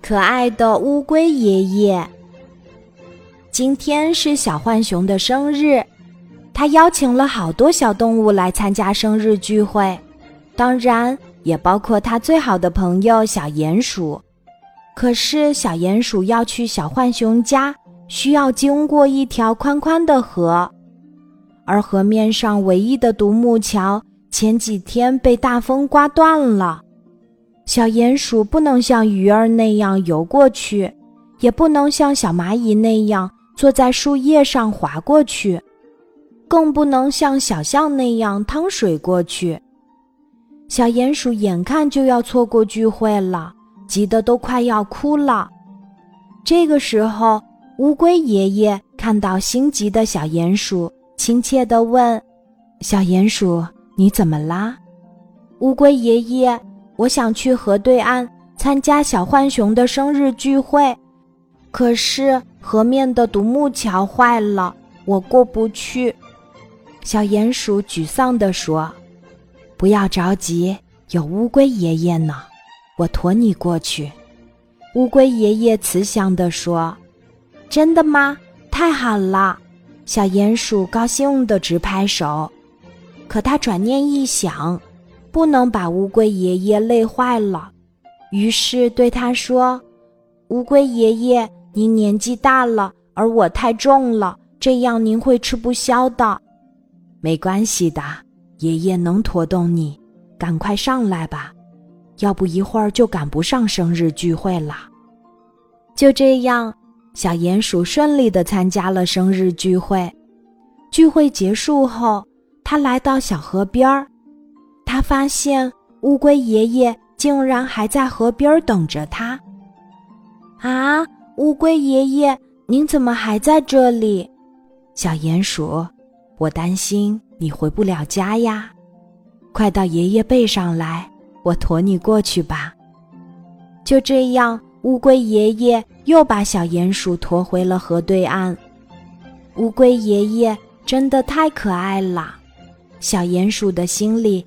可爱的乌龟爷爷。今天是小浣熊的生日，他邀请了好多小动物来参加生日聚会，当然也包括他最好的朋友小鼹鼠。可是小鼹鼠要去小浣熊家，需要经过一条宽宽的河，而河面上唯一的独木桥前几天被大风刮断了。小鼹鼠不能像鱼儿那样游过去，也不能像小蚂蚁那样坐在树叶上滑过去，更不能像小象那样趟水过去。小鼹鼠眼看就要错过聚会了，急得都快要哭了。这个时候，乌龟爷爷看到心急的小鼹鼠，亲切地问：“小鼹鼠，你怎么啦？”乌龟爷爷。我想去河对岸参加小浣熊的生日聚会，可是河面的独木桥坏了，我过不去。小鼹鼠沮丧地说：“不要着急，有乌龟爷爷呢，我驮你过去。”乌龟爷爷慈祥地说：“真的吗？太好了！”小鼹鼠高兴地直拍手。可他转念一想。不能把乌龟爷爷累坏了，于是对他说：“乌龟爷爷，您年纪大了，而我太重了，这样您会吃不消的。没关系的，爷爷能驮动你，赶快上来吧，要不一会儿就赶不上生日聚会了。”就这样，小鼹鼠顺利的参加了生日聚会。聚会结束后，他来到小河边儿。发现乌龟爷爷竟然还在河边等着他。啊，乌龟爷爷，您怎么还在这里？小鼹鼠，我担心你回不了家呀。快到爷爷背上来，我驮你过去吧。就这样，乌龟爷爷又把小鼹鼠驮回了河对岸。乌龟爷爷真的太可爱了，小鼹鼠的心里。